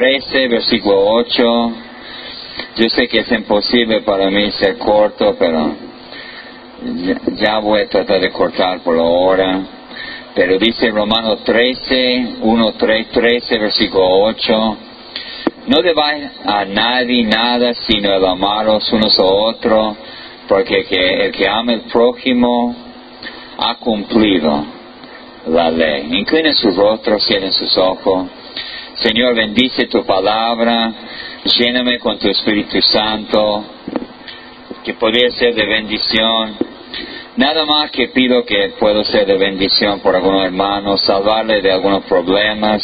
13, versículo 8. Yo sé que es imposible para mí ser corto, pero ya, voy a tratar de cortar por ahora. Pero dice Romanos 13, 1, 3, 13, versículo 8. No debáis a nadie nada sino el amaros unos a otros, porque el que ama al prójimo ha cumplido la ley. Inclinen sus rostros, cierren sus ojos. Señor, bendice tu palabra, lléname con tu Espíritu Santo, que podría ser de bendición. Nada más que pido que pueda ser de bendición por algunos hermanos, salvarle de algunos problemas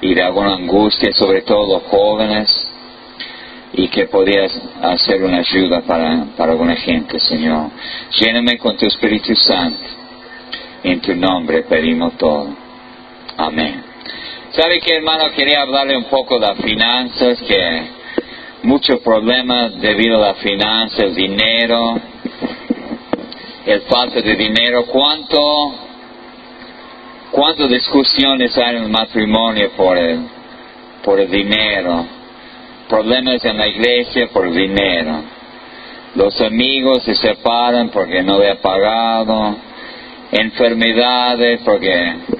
y de alguna angustia, sobre todo los jóvenes, y que podías hacer una ayuda para, para alguna gente, Señor. Lléname con tu Espíritu Santo. En tu nombre pedimos todo. Amén. ¿Sabe que hermano? Quería hablarle un poco de las finanzas, que muchos problemas debido a las finanzas, el dinero, el falta de dinero. ¿Cuánto, cuántas discusiones hay en el matrimonio por el, por el dinero? Problemas en la iglesia por el dinero. Los amigos se separan porque no le ha pagado. Enfermedades porque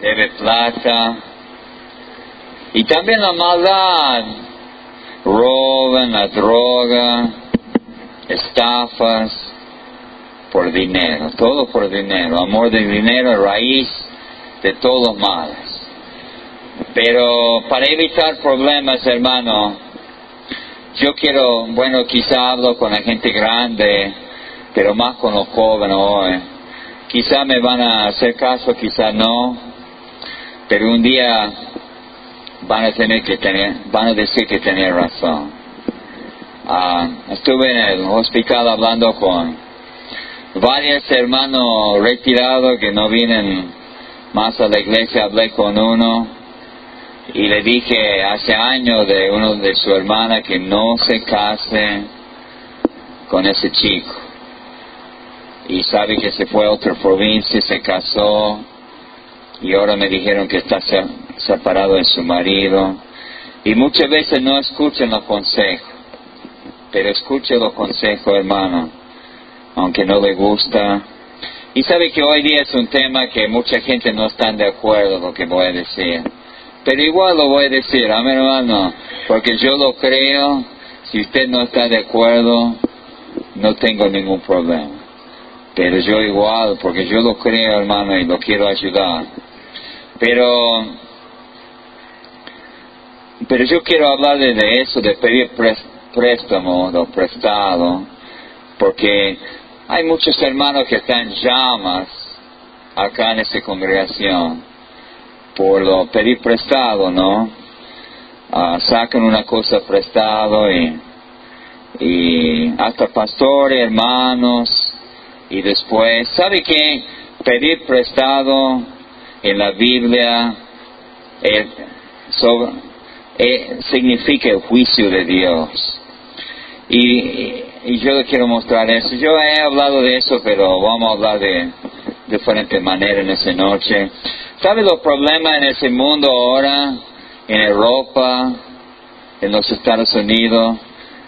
debe plata. Y también la maldad, roban, la droga, estafas, por dinero, todo por dinero, amor de dinero, raíz de todos males. Pero para evitar problemas, hermano, yo quiero, bueno, quizá hablo con la gente grande, pero más con los jóvenes hoy. Quizá me van a hacer caso, quizá no pero un día van a tener que tener, van a decir que tenía razón. Ah, estuve en el hospital hablando con varios hermanos retirados que no vienen más a la iglesia, hablé con uno y le dije hace años de uno de su hermana que no se case con ese chico. Y sabe que se fue a otra provincia, se casó y ahora me dijeron que está separado de su marido. Y muchas veces no escuchan los consejos, pero escuche los consejos, hermano, aunque no le gusta. Y sabe que hoy día es un tema que mucha gente no está de acuerdo con lo que voy a decir. Pero igual lo voy a decir, amén hermano, porque yo lo creo, si usted no está de acuerdo, no tengo ningún problema. Pero yo igual, porque yo lo creo, hermano, y lo quiero ayudar. Pero, pero yo quiero hablar de eso, de pedir préstamo o prestado, porque hay muchos hermanos que están llamas acá en esta congregación por lo pedir prestado, ¿no? Ah, sacan una cosa prestado y, y hasta pastores, hermanos, y después, ¿sabe qué? Pedir prestado en la Biblia eh, significa el juicio de Dios. Y, yo le quiero mostrar eso. Yo he hablado de eso, pero vamos a hablar de diferente manera en esa noche. ¿Sabe los problemas en ese mundo ahora? En Europa, en los Estados Unidos.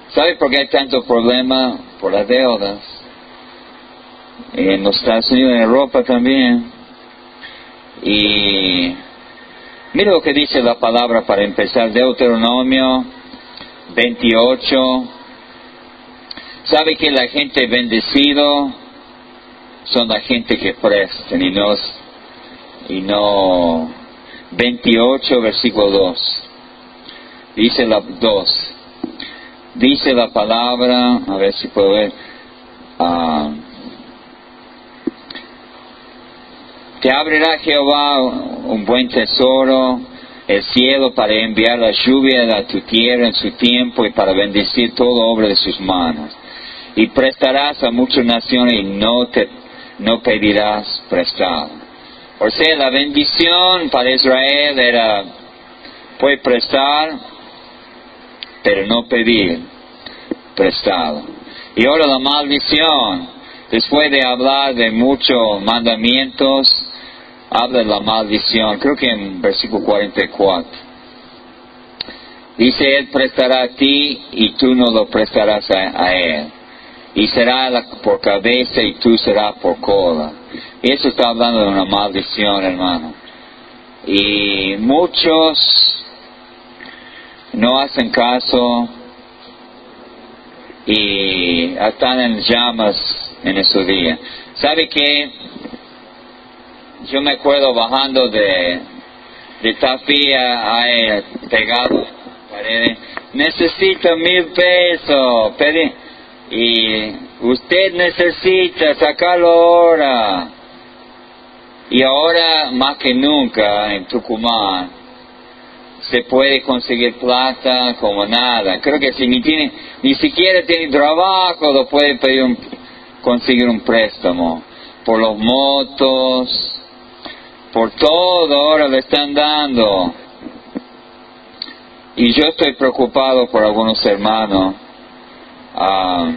¿Sabe por qué hay tanto problema? Por las deudas. En los Estados Unidos, en Europa también. Y mire lo que dice la palabra para empezar, Deuteronomio 28. ¿Sabe que la gente bendecido son la gente que prestan y no, y no 28 versículo 2. Dice la 2. Dice la palabra, a ver si puedo ver. Ah, Te abrirá Jehová un buen tesoro, el cielo para enviar la lluvia a tu tierra en su tiempo y para bendecir toda obra de sus manos. Y prestarás a muchas naciones y no te no pedirás prestado. O sea, la bendición para Israel era puede prestar, pero no pedir prestado. Y ahora la maldición, después de hablar de muchos mandamientos, habla de la maldición, creo que en versículo 44. Dice, Él prestará a ti y tú no lo prestarás a, Él. Y será por cabeza y tú serás por cola. Y eso está hablando de una maldición, hermano. Y muchos no hacen caso y están en llamas en ese día. ¿Sabe qué? Yo me acuerdo bajando de, de Tapia a pegado pared. Necesito mil pesos. y usted necesita sacarlo ahora. Y ahora más que nunca en Tucumán se puede conseguir plata como nada. Creo que si ni tiene, ni siquiera tiene trabajo, lo puede pedir un, conseguir un préstamo. Por los motos, por todo ahora le están dando. Y yo estoy preocupado por algunos hermanos, ah,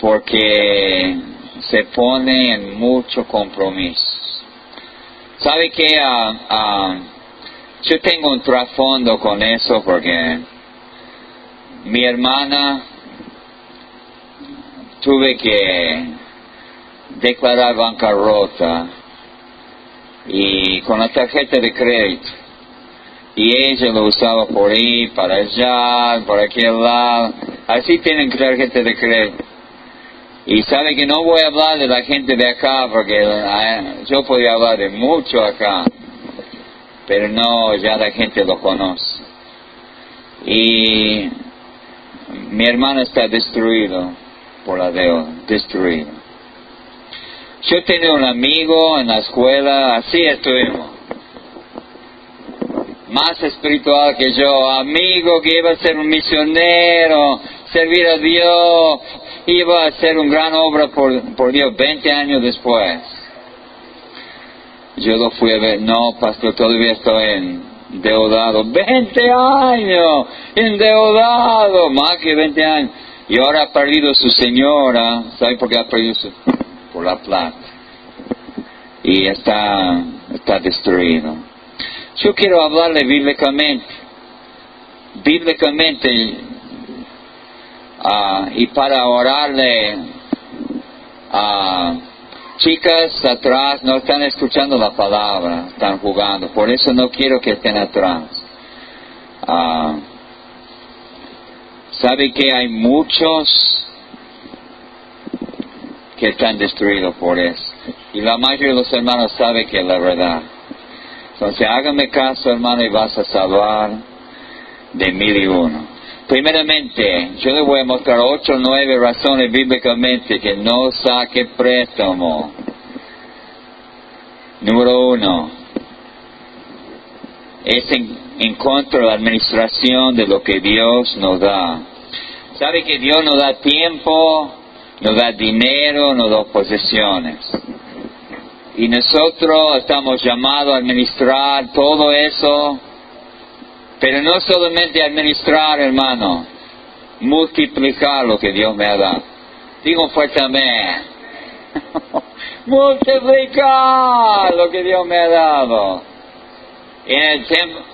porque se pone en mucho compromiso. ¿Sabe qué? Ah, ah, yo tengo un trasfondo con eso porque mi hermana tuve que declarar bancarrota y con la tarjeta de crédito y ella lo usaba por ahí, para allá, por aquel lado. Así tienen tarjeta de crédito. Y sabe que no voy a hablar de la gente de acá porque eh, yo podía hablar de mucho acá, pero no, ya la gente lo conoce. Y mi hermano está destruido por la deuda, destruido. Yo tenía un amigo en la escuela, así estuvimos. Más espiritual que yo, amigo que iba a ser un misionero, servir a Dios, iba a hacer una gran obra por, Dios 20 años después. Yo lo fui a ver, no, pastor, todavía estoy endeudado. 20 años, endeudado, más que 20 años. Y ahora ha perdido su señora, ¿sabe por qué ha perdido su? Por la plata. Y está, está destruido. Yo quiero hablarle bíblicamente. Bíblicamente, Ah, y para orarle a chicas atrás no están escuchando la palabra, están jugando, por eso no quiero que estén atrás. Ah, sabe que hay muchos que están destruidos por eso. Y la mayoría de los hermanos sabe que es la verdad. Entonces hágame caso, hermano, y vas a salvar de mil y uno. Primeramente, yo le voy a mostrar ocho o nueve razones bíblicamente que no saque préstamo. Número uno, es en, contra de la administración de lo que Dios nos da. ¿Sabe que Dios nos da tiempo, nos da dinero, nos da posesiones? Y nosotros estamos llamados a administrar todo eso pero no solamente administrar, hermano, multiplicar lo que Dios me ha dado. Digo fuertemente, multiplicar lo que Dios me ha dado. En el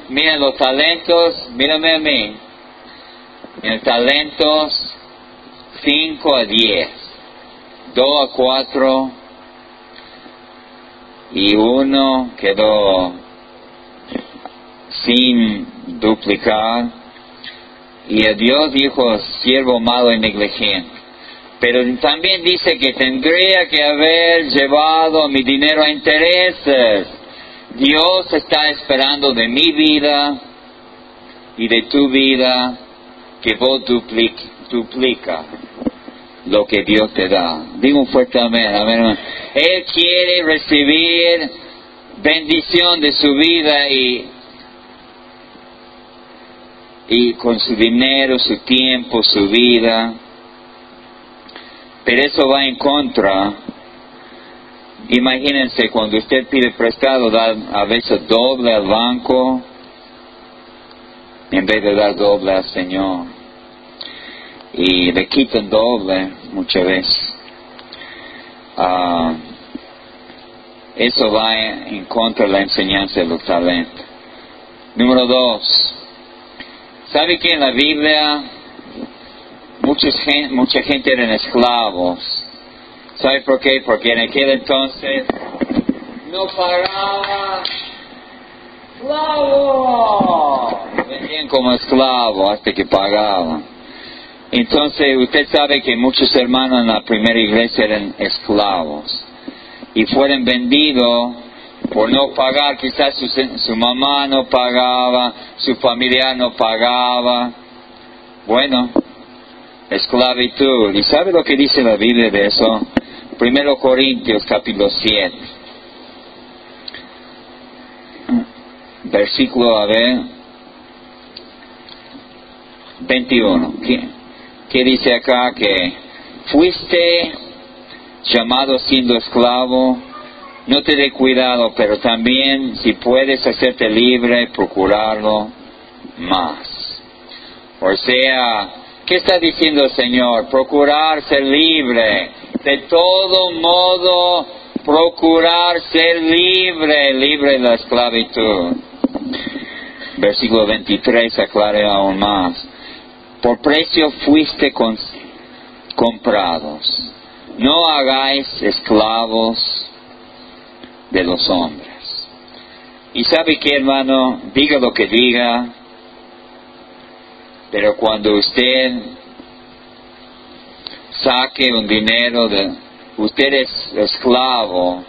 miren los talentos, mírame a mí. En talentos 5 a 10, 2 a 4 y uno quedó sin duplicar. Y el Dios dijo, siervo malo y negligente. Pero también dice que tendría que haber llevado mi dinero a intereses. Dios está esperando de mi vida y de tu vida que vos duplica, duplica lo que Dios te da. Digo un fuerte amén. Él quiere recibir bendición de su vida y y con su dinero, su tiempo, su vida. Pero eso va en contra. Imagínense cuando usted pide prestado, da a veces doble al banco en vez de dar doble al Señor. Y le quitan doble muchas veces. Ah, eso va en contra de la enseñanza de los talentos. Número dos, ¿sabe que en la Biblia mucha gente eran esclavos? ¿Sabe por qué? Porque en aquel entonces no pagaba esclavo. Vendían como esclavo hasta que pagaban. Entonces usted sabe que muchos hermanos en la primera iglesia eran esclavos y fueron vendidos por no pagar, quizás su, mamá no pagaba, su familia no pagaba. Bueno, esclavitud. ¿Y sabe lo que dice la Biblia de eso? Primero Corintios capítulo 7. Versículo, a ver, 21. ¿Qué, qué dice acá? Que fuiste llamado siendo esclavo no te dé cuidado, pero también si puedes hacerte libre, procurarlo más. O sea, ¿qué está diciendo el Señor? Procurar ser libre. De todo modo, procurar ser libre, libre de la esclavitud. Versículo 23 aclara aún más. Por precio fuiste comprados. No hagáis esclavos de los hombres. Y sabe que hermano, diga lo que diga, pero cuando usted saque un dinero de, usted es esclavo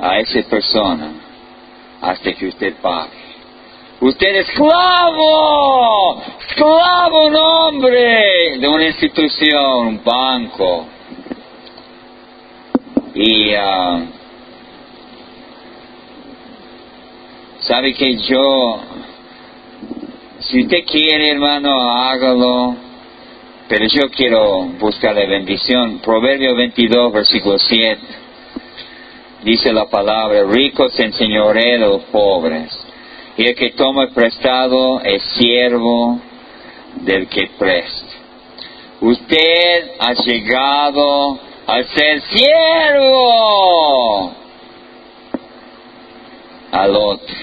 a esa persona hasta que usted pague. Usted es esclavo, esclavo un hombre de una institución, un banco, y uh, sabe que yo, si usted quiere, hermano, hágalo, pero yo quiero buscar la bendición. Proverbio 22, versículo 7. Dice la palabra, ricos se enseñoré de los pobres, y el que toma prestado es siervo del que presta. Usted ha llegado al ser siervo al otro.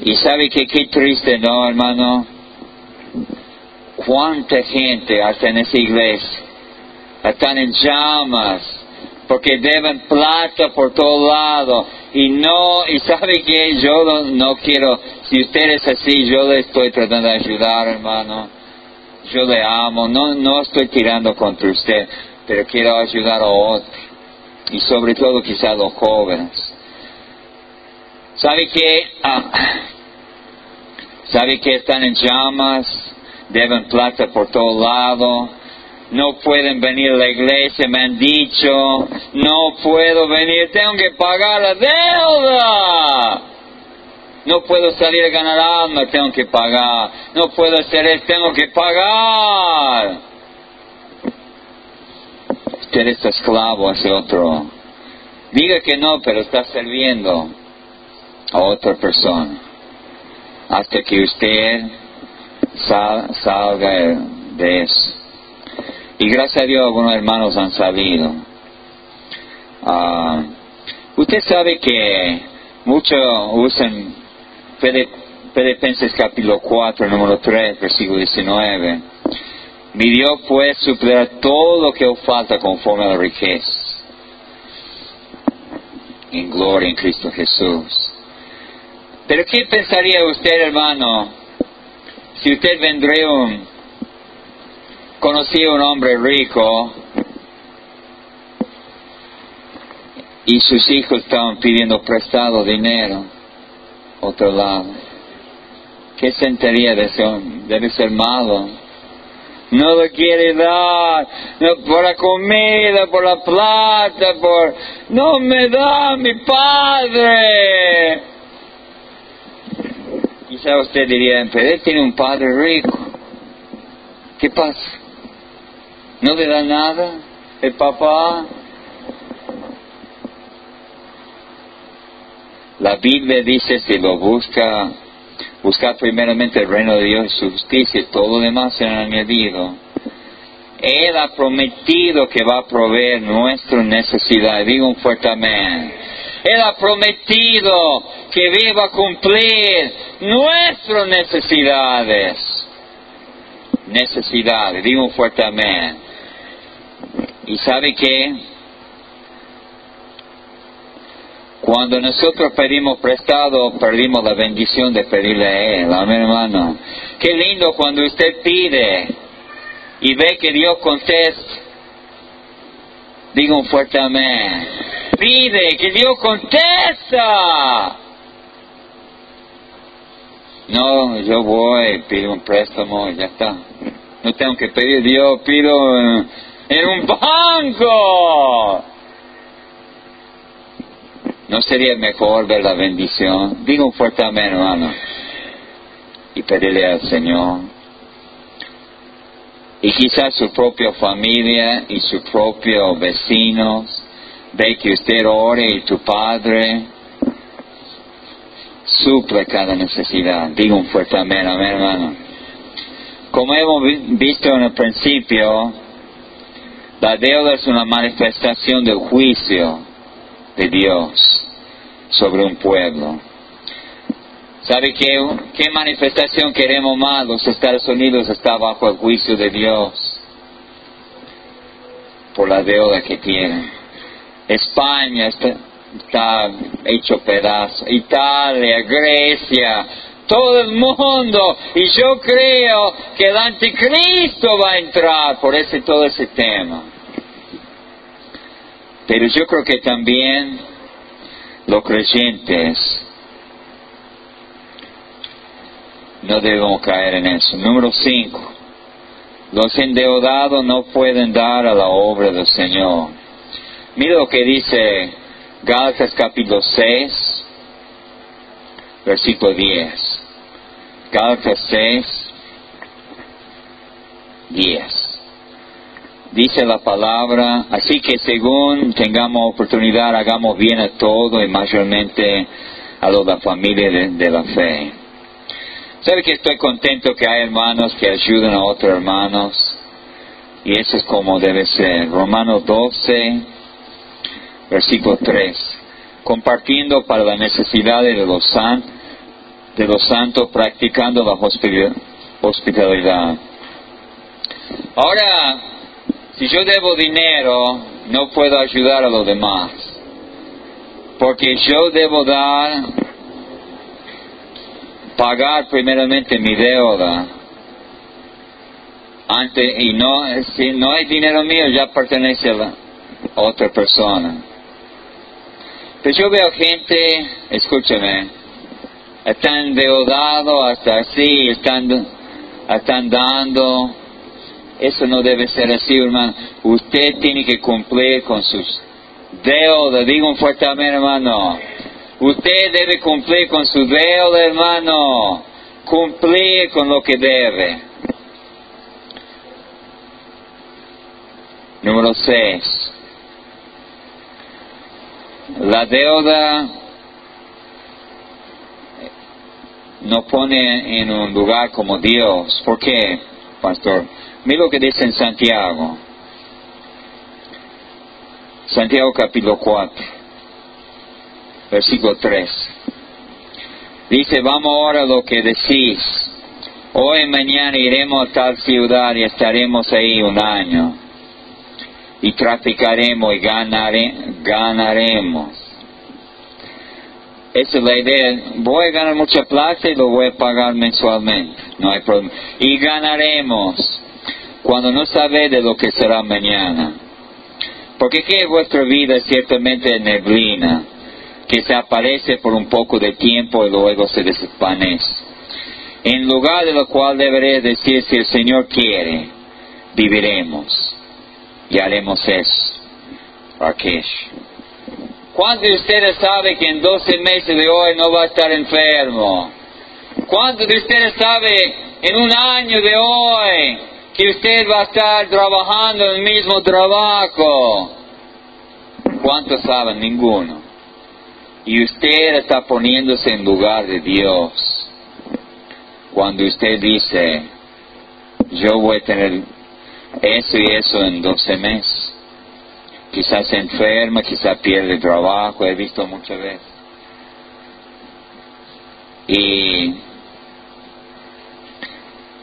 Y sabe que qué triste, ¿no, hermano? Cuánta gente hasta en esa iglesia están en llamas porque deben plata por todo lado. Y no, y sabe que yo no, quiero, si usted es así, yo le estoy tratando de ayudar, hermano. Yo le amo, no, no estoy tirando contra usted, pero quiero ayudar a otro, y sobre todo quizá los jóvenes. ¿Sabe que, ah, sabe que están en llamas, deben plata por todo lado, no pueden venir a la iglesia, me han dicho, no puedo venir, tengo que pagar la deuda. No puedo salir a ganar alma, tengo que pagar. No puedo hacer esto, tengo que pagar. Usted es esclavo a ese otro. Diga que no, pero está sirviendo a otra persona. Hasta que usted salga de eso. Y gracias a Dios algunos hermanos han salido. Ah, usted sabe que muchos usan Filipenses capítulo 4, número 3, versículo 19. Mi Dios pues suplirá todo lo que falta conforme a la riqueza en gloria en Cristo Jesús. Pero ¿qué pensaría usted, hermano, si usted vendría un, conocía un hombre rico y sus hijos estaban pidiendo prestado dinero? otro lado. ¿Qué sentiría de eso? Debe ser malo. No lo quiere dar, por la comida, por la plata, por... No me da mi padre. Quizá usted diría, pero él tiene un padre rico. ¿Qué pasa? ¿No le da nada? ¿El papá? La Biblia dice, si lo busca, buscar primeramente el reino de Dios y su justicia, y todo lo demás será añadido. Él ha prometido que va a proveer nuestra necesidad. Digo un fuerte amén. Él ha prometido que viva a cumplir nuestras necesidades. Necesidades, digo fuertemente. ¿Y sabe qué? Cuando nosotros pedimos prestado, perdimos la bendición de pedirle a Él. Amén, hermano. Qué lindo cuando usted pide y ve que Dios contesta. Diga un fuerte amén. Pide que Dios contesta. No, yo voy, pido un préstamo y ya está. No tengo que pedir Dios, pido en un banco. ¿No sería mejor ver la bendición? Digo un fuerte amén, hermano. Y pedirle al Señor. Y quizás su propia familia y sus propios vecinos ve que usted ore y tu padre suple cada necesidad. Digo un fuerte amén, amén, hermano. Como hemos visto en el principio, la deuda es una manifestación del juicio de Dios sobre un pueblo. ¿Sabe qué, qué manifestación queremos más? Los Estados Unidos está bajo el juicio de Dios por la deuda que tienen. España está, está hecho pedazo. Italia, Grecia, todo el mundo. Y yo creo que el anticristo va a entrar por ese, todo ese tema. Pero yo creo que también los creyentes no debemos caer en eso. Número cinco, los endeudados no pueden dar a la obra del Señor. Mira lo que dice Gálatas capítulo 6, versículo 10. Gálatas 6, 10 dice la palabra, así que según tengamos oportunidad, hagamos bien a todo y mayormente a la familia de, la fe. ¿Sabe que estoy contento que hay hermanos que ayuden a otros hermanos? Y eso es como debe ser. Romanos 12, versículo 3. Compartiendo para la necesidad de los, santos, de los santos, practicando la hospitalidad. Ahora, si yo debo dinero, no puedo ayudar a los demás. Porque yo debo dar, pagar primeramente mi deuda. Antes, y no, si no hay dinero mío, ya pertenece a, otra persona. Pero yo veo gente, escúchame, están endeudados hasta así, están, están dando eso no debe ser así, hermano. Usted tiene que cumplir con sus deudas. Digo un fuerte amén, hermano. Usted debe cumplir con su deuda, hermano. Cumplir con lo que debe. Número 6. La deuda no pone en un lugar como Dios. ¿Por qué, pastor? Mira lo que dice en Santiago. Santiago capítulo 4, versículo 3. Dice, vamos ahora a lo que decís. Hoy y mañana iremos a tal ciudad y estaremos ahí un año. Y traficaremos y ganaremos. Esa es la idea. Voy a ganar mucha plata y lo voy a pagar mensualmente. No hay problema. Y ganaremos cuando no sabe de lo que será mañana. Porque que vuestra vida es ciertamente neblina, que se aparece por un poco de tiempo y luego se desvanece. En lugar de lo cual deberé decir, si el Señor quiere, viviremos y haremos eso. Rakesh. ¿Cuántos de ustedes saben que en 12 meses de hoy no va a estar enfermo? ¿Cuántos de ustedes saben en un año de hoy que usted va a estar trabajando en el mismo trabajo. ¿Cuántos saben? Ninguno. Y usted está poniéndose en lugar de Dios. Cuando usted dice, yo voy a tener eso y eso en 12 meses. Quizás se enferma, quizás pierde trabajo, he visto muchas veces. Y,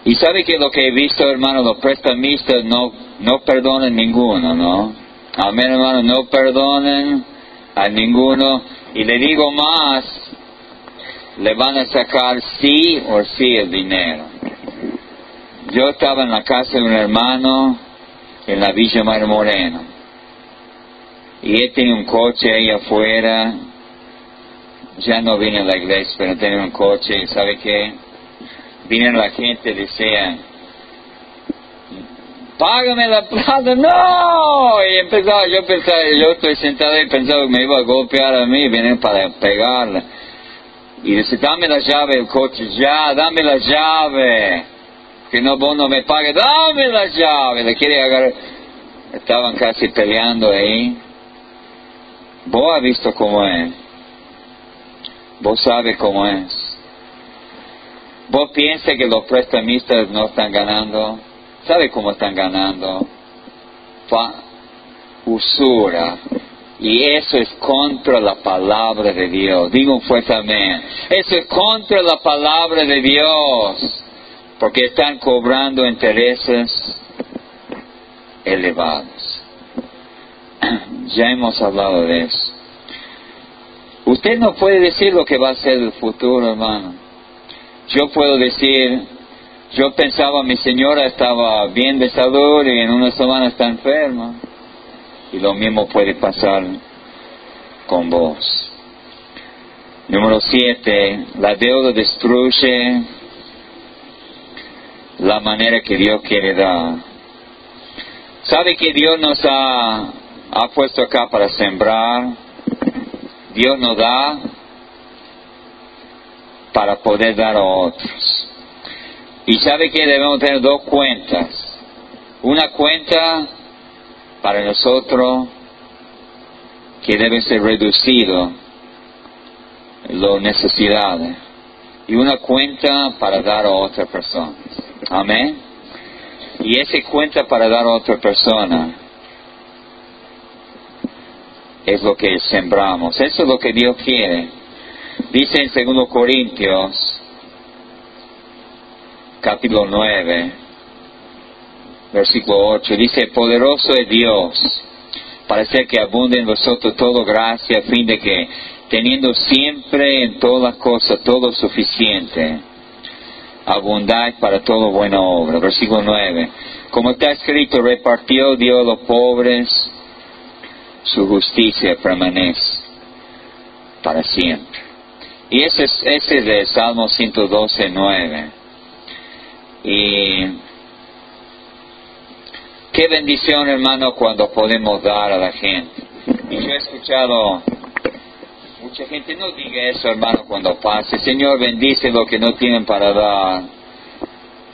y sabe que lo que he visto, hermano, los prestamistas no, no perdonan ninguno, ¿no? Amén, hermano, no perdonen a ninguno. Y le digo más, le van a sacar sí o sí el dinero. Yo estaba en la casa de un hermano en la Villa Mar Moreno. Y él tenía un coche ahí afuera. Ya no vine a la iglesia, pero tenía un coche. ¿Y sabe qué? Vino la gente decía, págame la plata, no. Y empezaba, yo pensaba, yo estoy sentado y pensaba que me iba a golpear a mí, vienen para pegarle. Y dice, dame la llave del coche, ya, dame la llave. Que no, vos no me pagues, dame la llave. Le quiere agarrar. Estaban casi peleando ahí. Vos has visto cómo es. Vos sabes cómo es. Vos piensas que los prestamistas no están ganando. ¿Sabe cómo están ganando? Fa usura. Y eso es contra la palabra de Dios. Digo un fuerte amén. Eso es contra la palabra de Dios. Porque están cobrando intereses elevados. Ya hemos hablado de eso. Usted no puede decir lo que va a ser el futuro, hermano. Yo puedo decir, yo pensaba mi señora estaba bien de salud y en una semana está enferma. Y lo mismo puede pasar con vos. Número siete, la deuda destruye la manera que Dios quiere dar. ¿Sabe que Dios nos ha, ha puesto acá para sembrar? Dios nos da para poder dar a otros. Y sabe que debemos tener dos cuentas. Una cuenta para nosotros que debe ser reducido las necesidades y una cuenta para dar a otra persona. Amén. Y esa cuenta para dar a otra persona es lo que sembramos. Eso es lo que Dios quiere. Dice en 2 Corintios, capítulo 9, versículo 8, dice, poderoso es Dios para hacer que abunde en vosotros toda gracia, a fin de que, teniendo siempre en todas cosas todo suficiente, abundáis para toda buena obra. Versículo 9. Como está escrito, repartió Dios a los pobres, su justicia permanece para siempre. Y ese es, ese es de Salmo 112, 9. Y qué bendición, hermano, cuando podemos dar a la gente. Y yo he escuchado mucha gente, no diga eso, hermano, cuando pase. Señor, bendice lo que no tienen para dar.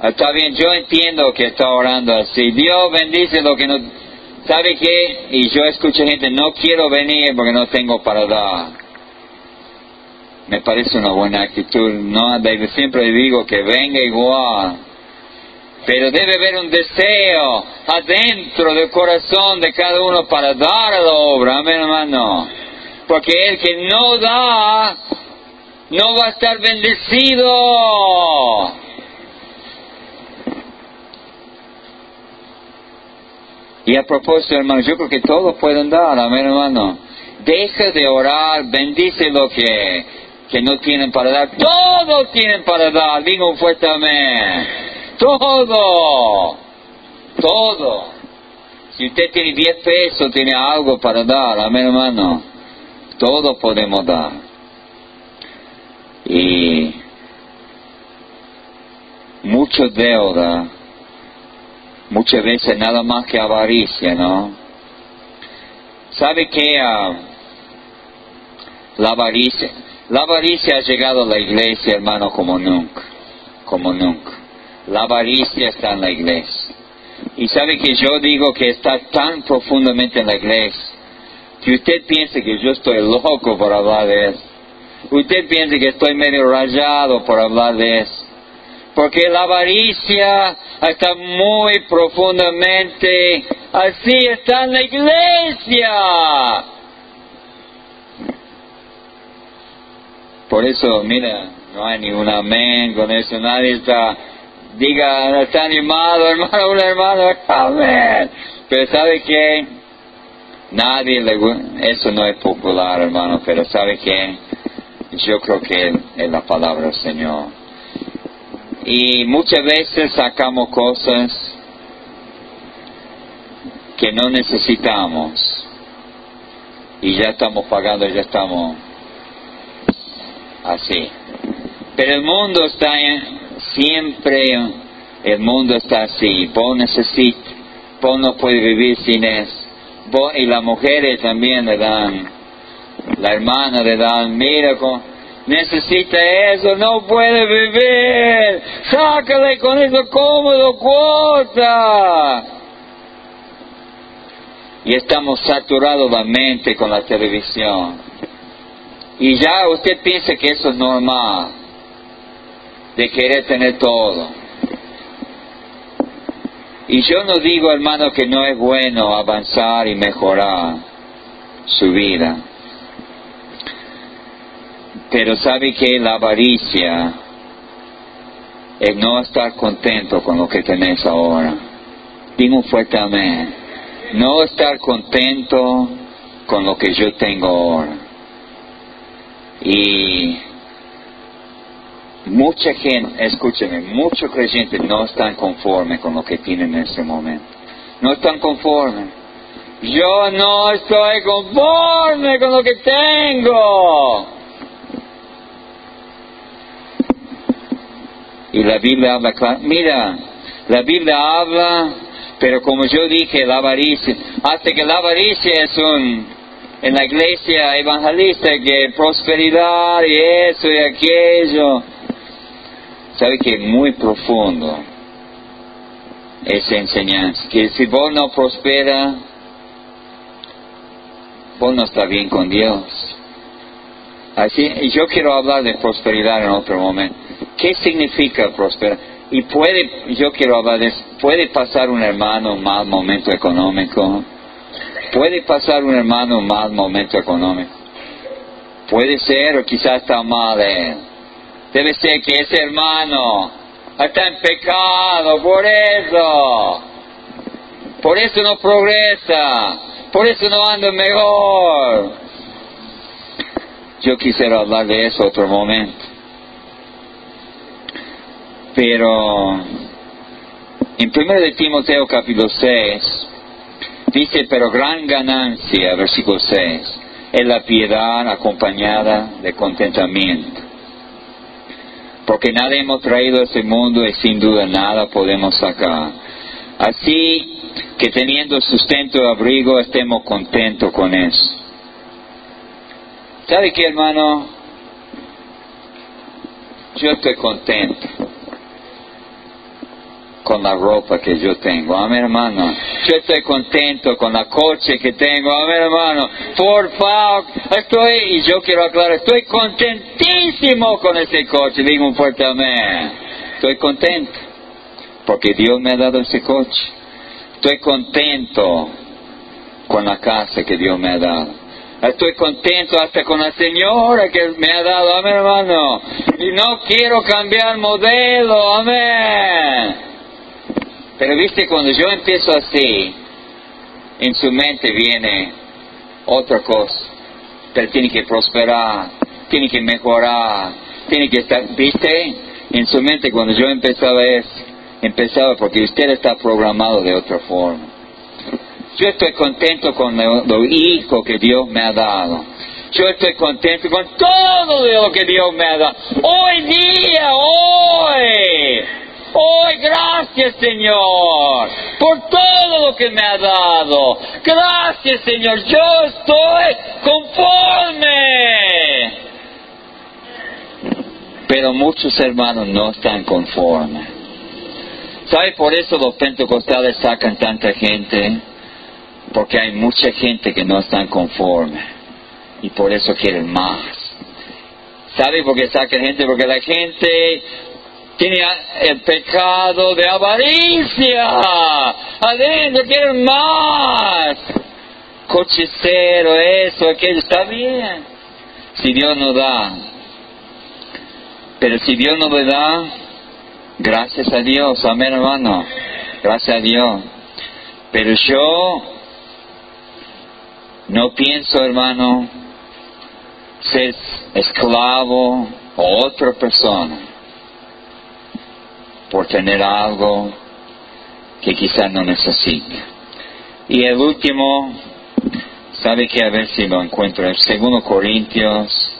Está bien, yo entiendo que está orando así. Dios bendice lo que no... ¿Sabe qué? Y yo escucho gente, no quiero venir porque no tengo para dar. Me parece una buena actitud. No, siempre digo que venga igual. Pero debe haber un deseo adentro del corazón de cada uno para dar a la obra. Amén, hermano. Porque el que no da, no va a estar bendecido. Y a propósito, hermano, yo creo que todos pueden dar, amén, hermano. Deja de orar, bendice lo que, que no tienen para dar. Todos tienen para dar, digo fuerte amén. Todo, todo. Si usted tiene 10 pesos, tiene algo para dar, amén, hermano. Todos podemos dar. Y mucho deuda muchas veces nada más que avaricia, ¿no? ¿Sabe qué? Ah, la avaricia, la avaricia ha llegado a la iglesia, hermano, como nunca, como nunca. La avaricia está en la iglesia. Y sabe que yo digo que está tan profundamente en la iglesia que usted piense que yo estoy loco por hablar de eso. Usted piensa que estoy medio rayado por hablar de eso porque la avaricia está muy profundamente, así está en la iglesia. Por eso, mira, No hay ni un amén con eso, nadie está, diga, está animado, hermano, un hermano, amén. Pero ¿sabe qué? Nadie le eso no es popular, hermano, pero ¿sabe qué? Yo creo que es la palabra del Señor. Y muchas veces sacamos cosas que no necesitamos y ya estamos pagando, ya estamos así. Pero el mundo está siempre, el mundo está así. Vos necesitas, vos no puedes vivir sin eso. y las mujeres también le dan, la hermana le dan, mira, con, necesita eso, no puede vivir, sácale con eso cómodo cuota. Y estamos saturados la mente con la televisión. Y ya usted piensa que eso es normal, de querer tener todo. Y yo no digo, hermano, que no es bueno avanzar y mejorar su vida. Pero sabe que la avaricia es no estar contento con lo que tenés ahora. Digo fuerte amén. No estar contento con lo que yo tengo ahora. Y mucha gente, escúcheme, muchos creyentes no están conformes con lo que tienen en ese momento. No están conformes. Yo no estoy conforme con lo que tengo. Y la Biblia habla, mira, la Biblia habla, pero como yo dije, la avaricia, hasta que la avaricia es un, en la iglesia evangelista, que prosperidad y eso y aquello, sabe que es muy profundo esa enseñanza, que si vos no prospera, vos no está bien con Dios. Así, yo quiero hablar de prosperidad en otro momento. ¿Qué significa prosperar? Y puede, yo quiero hablar de puede pasar un hermano un mal momento económico, puede pasar un hermano un mal momento económico, puede ser o quizás está mal Debe ser que ese hermano está en pecado, por eso, por eso no progresa, por eso no anda mejor. Yo quisiera hablar de eso otro momento. Pero en 1 de Timoteo capítulo 6 dice, pero gran ganancia, versículo 6, es la piedad acompañada de contentamiento. Porque nada hemos traído a este mundo y sin duda nada podemos sacar. Así que teniendo sustento y abrigo estemos contentos con eso. ¿Sabe qué, hermano? Yo estoy contento con la ropa que yo tengo. Amén, hermano. Yo estoy contento con la coche que tengo. Amén, hermano. Por favor, estoy, y yo quiero aclarar, estoy contentísimo con ese coche. Digo un fuerte amén. Estoy contento porque Dios me ha dado ese coche. Estoy contento con la casa que Dios me ha dado. Estoy contento hasta con la señora que me ha dado, amén hermano. Y no quiero cambiar modelo, amén. Pero viste, cuando yo empiezo así, en su mente viene otra cosa. Pero tiene que prosperar, tiene que mejorar, tiene que estar, viste, en su mente cuando yo empezaba eso, empezaba porque usted está programado de otra forma. Yo estoy contento con los hijos que Dios me ha dado. Yo estoy contento con todo lo que Dios me ha dado. Hoy día, hoy, Gracias Señor, por todo lo que me ha dado. Gracias Señor, yo estoy conforme. Pero muchos hermanos no están conformes. ¿Sabe por eso los pentecostales sacan tanta gente? Porque hay mucha gente que no están conforme. Y por eso quieren más. ¿Sabe por qué sacan gente? Porque la gente tiene el pecado de avaricia. Adentro quieren más. Cochecero, eso, aquello, está bien. Si Dios no da. Pero si Dios no me da, gracias a Dios, amén hermano, gracias a Dios. Pero yo no pienso, hermano, ser esclavo o otra persona por tener algo que quizás no necesite. Y el último, sabe que a ver si lo encuentro, el segundo Corintios,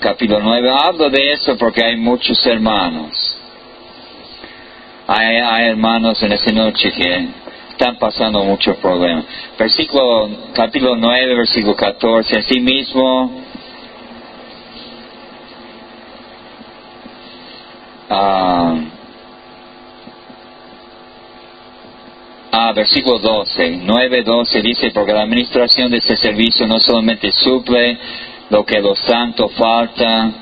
capítulo 9. Hablo de eso porque hay muchos hermanos. Hay, hay hermanos en esa noche que están pasando muchos problemas. Versículo, capítulo 9, versículo 14. Así mismo, ah, ah, versículo 12, 9, 12 dice, porque la administración de este servicio no solamente suple lo que los santos falta,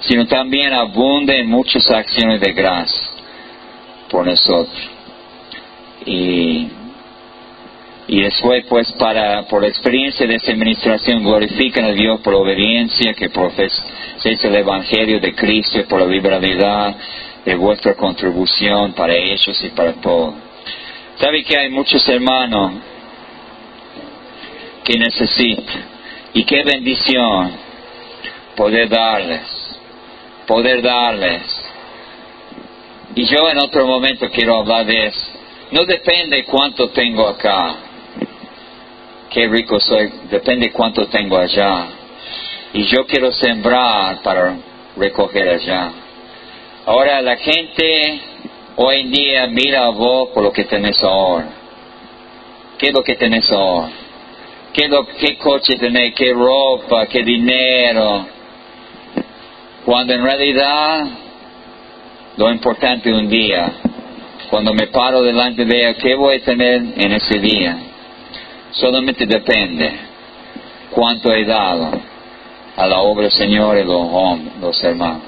sino también abunde en muchas acciones de gracia por nosotros. Y, y después, pues, para, por experiencia de esta administración, glorifican a Dios por la obediencia que profesa el Evangelio de Cristo y por la liberalidad de vuestra contribución para ellos y para todos. ¿Sabe que hay muchos hermanos que necesitan? Y qué bendición poder darles, poder darles. Y yo en otro momento quiero hablar de eso. No depende cuánto tengo acá, qué rico soy, depende cuánto tengo allá. Y yo quiero sembrar para recoger allá. Ahora la gente hoy en día mira a vos por lo que tenés ahora. ¿Qué es lo que tenés ahora? ¿Qué, lo, qué coche tenés? ¿Qué ropa? ¿Qué dinero? Cuando en realidad lo importante un día, cuando me paro delante de ella, ¿qué voy a tener en ese día? Solamente depende cuánto he dado a la obra del Señor y los hombres, los hermanos.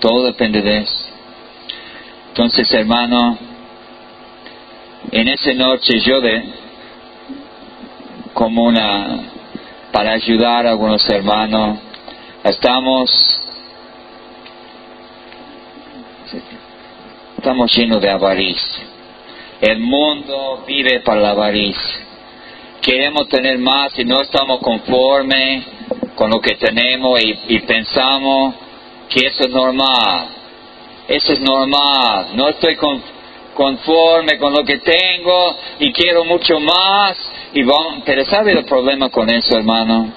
Todo depende de eso. Entonces, hermano, en esa noche yo de, como una, para ayudar a algunos hermanos, estamos, estamos llenos de avaricia. El mundo vive para la avaricia. Queremos tener más y no estamos conformes con lo que tenemos y, pensamos que eso es normal eso es normal. No estoy conforme con lo que tengo y quiero mucho más. Y vamos, pero ¿sabe el problema con eso, hermano?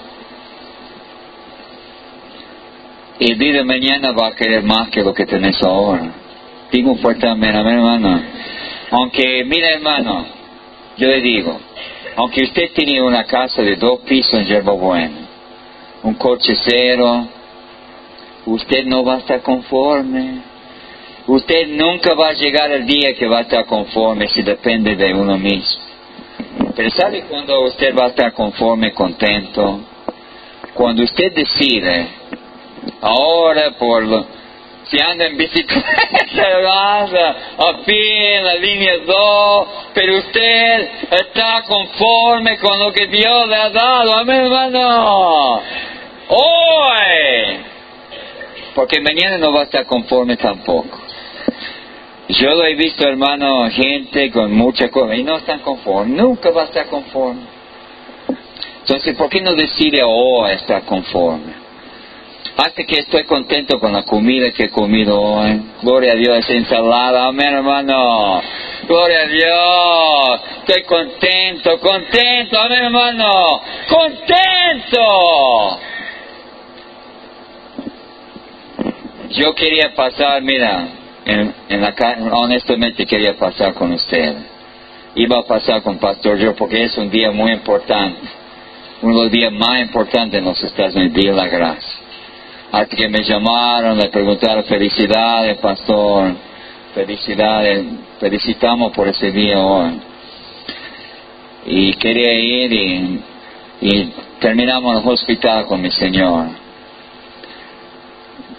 El día de mañana va a querer más que lo que tenés ahora. Digo fuerte amén, hermano. Aunque, mira, hermano, yo le digo, aunque usted tiene una casa de dos pisos en Yerba Buena, un coche cero, usted no va a estar conforme. Usted nunca va a llegar al día que va a estar conforme si depende de uno mismo. Pero ¿sabe cuando usted va a estar conforme, contento? Cuando usted decide, ahora por lo, si anda en bicicleta, anda a pie en la línea 2, pero usted está conforme con lo que Dios le ha dado. Amén, hermano. Hoy. Porque mañana no va a estar conforme tampoco. Yo lo he visto, hermano, gente con mucha cosa y no están conformes, nunca va a estar conforme. Entonces, ¿por qué no decide oh estar conforme? Hasta que estoy contento con la comida que he comido hoy. Gloria a Dios, ensalada, amén, hermano. Gloria a Dios. Estoy contento, contento, amén, hermano. Contento. Yo quería pasar, mira, en, la honestamente quería pasar con usted. Iba a pasar con Pastor Joe porque es un día muy importante. Uno de los días más importantes en los Estados Unidos, la Gracia. Hasta que me llamaron, le preguntaron felicidades, Pastor. Felicidades, felicitamos por ese día hoy. Y quería ir y, terminamos el hospital con mi Señor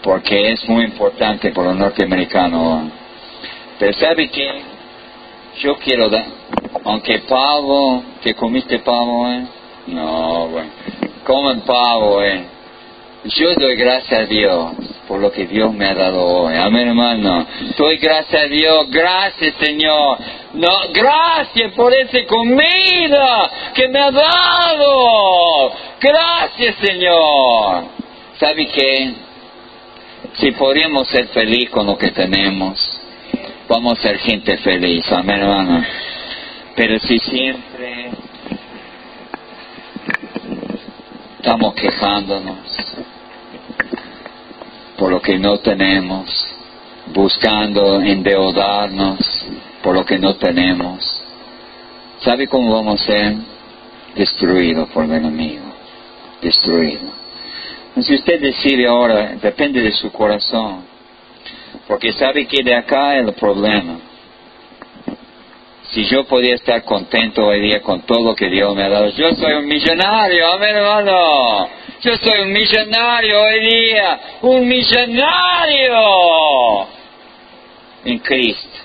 porque es muy importante por los norteamericanos. Pero ¿sabe qué? Yo quiero dar, aunque pavo, que comiste pavo, ¿eh? No, bueno, comen pavo, ¿eh? Yo doy gracias a Dios por lo que Dios me ha dado hoy. Amén, hermano. Doy gracias a Dios. Gracias, Señor. No, gracias por esa comida que me ha dado. Gracias, Señor. ¿Sabe qué? Si podríamos ser felices con lo que tenemos, vamos a ser gente feliz. Amén, hermano. Pero si siempre estamos quejándonos por lo que no tenemos, buscando endeudarnos por lo que no tenemos, ¿sabe cómo vamos a ser? Destruidos por el enemigo, destruidos. Si usted decide ahora, depende de su corazón, porque sabe que de acá es el problema. Si yo podía estar contento hoy día con todo lo que Dios me ha dado, yo soy un millonario, amén hermano. Yo soy un millonario hoy día, un millonario en Cristo.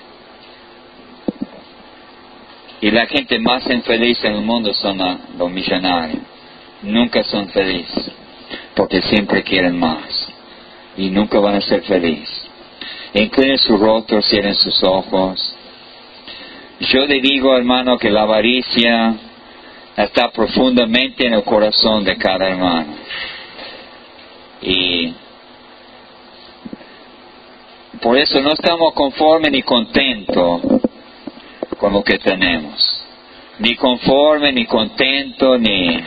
Y la gente más infeliz en el mundo son los millonarios. Nunca son felices, porque siempre quieren más. Y nunca van a ser felices. Inclinen su rostro, cierren sus ojos. Yo le digo, hermano, que la avaricia está profundamente en el corazón de cada hermano. Y por eso no estamos conformes ni contentos con lo que tenemos. Ni conforme, ni contento, ni...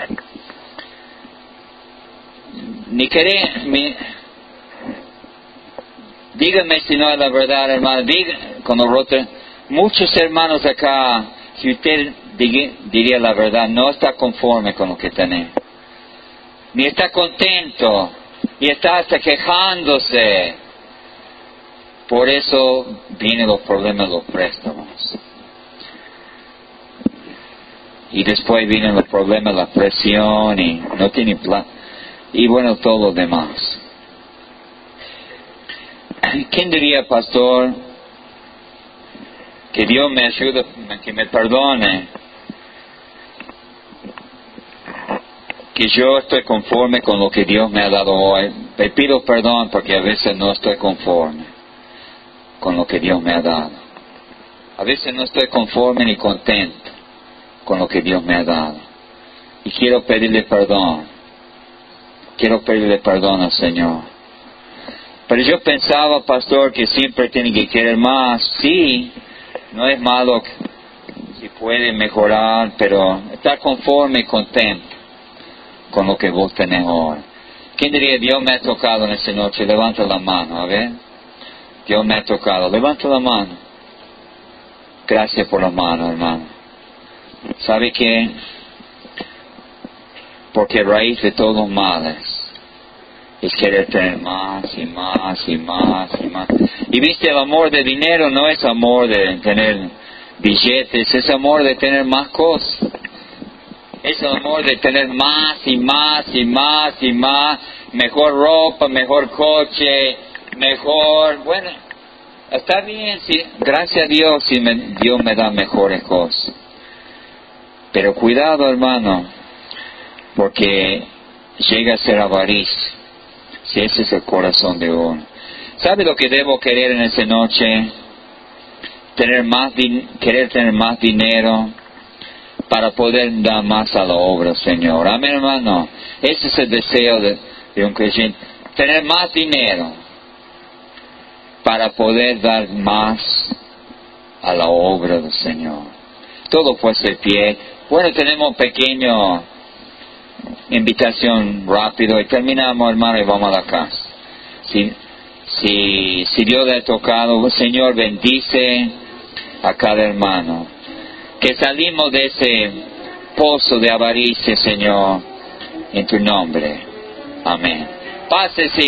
Ni querer... dígame si no es la verdad, hermano. Cuando rote, muchos hermanos acá, si usted diría la verdad, no está conforme con lo que tiene. Ni está contento, y está hasta quejándose. Por eso vienen los problemas de los préstamos. Y después vienen los problemas de la presión y no tiene plan. Y bueno, todo lo demás. ¿Quién diría, pastor, que Dios me ayude, que me perdone que yo estoy conforme con lo que Dios me ha dado hoy. Le pido perdón porque a veces no estoy conforme con lo que Dios me ha dado. A veces no estoy conforme ni contento con lo que Dios me ha dado. Y quiero pedirle perdón. Quiero pedirle perdón al Señor. Pero yo pensaba, pastor, que siempre tiene que querer más. Sí, no es malo si puede mejorar, pero estar conforme y contento con lo que vos tenés ahora. ¿Quién diría, Dios me ha tocado en esta noche? Levanta la mano, a ver. Dios me ha tocado. Levanta la mano. Gracias por la mano, hermano. ¿Sabe qué? Porque raíz de todos los males es querer tener más y más y más y más. Y viste, el amor de dinero no es amor de tener billetes, es amor de tener más cosas. Es el amor de tener más y más y más y más, mejor ropa, mejor coche, mejor, bueno, está bien, sí, gracias a Dios si Dios me da mejores cosas. Pero cuidado hermano, porque llega a ser avaricia, si ese es el corazón de uno. ¿Sabe lo que debo querer en esa noche? Tener más, querer tener más dinero, para poder dar más a la obra, Señor. Amén, hermano. Ese es el deseo de, un creyente. Tener más dinero para poder dar más a la obra del Señor. Todo puede ser pie. Bueno, tenemos pequeño invitación rápido y terminamos, hermano, y vamos a la casa. Si, si, si Dios le ha tocado, Señor, bendice a cada hermano que salimos de ese pozo de avaricia, Señor, en tu nombre. Amén. Pásese.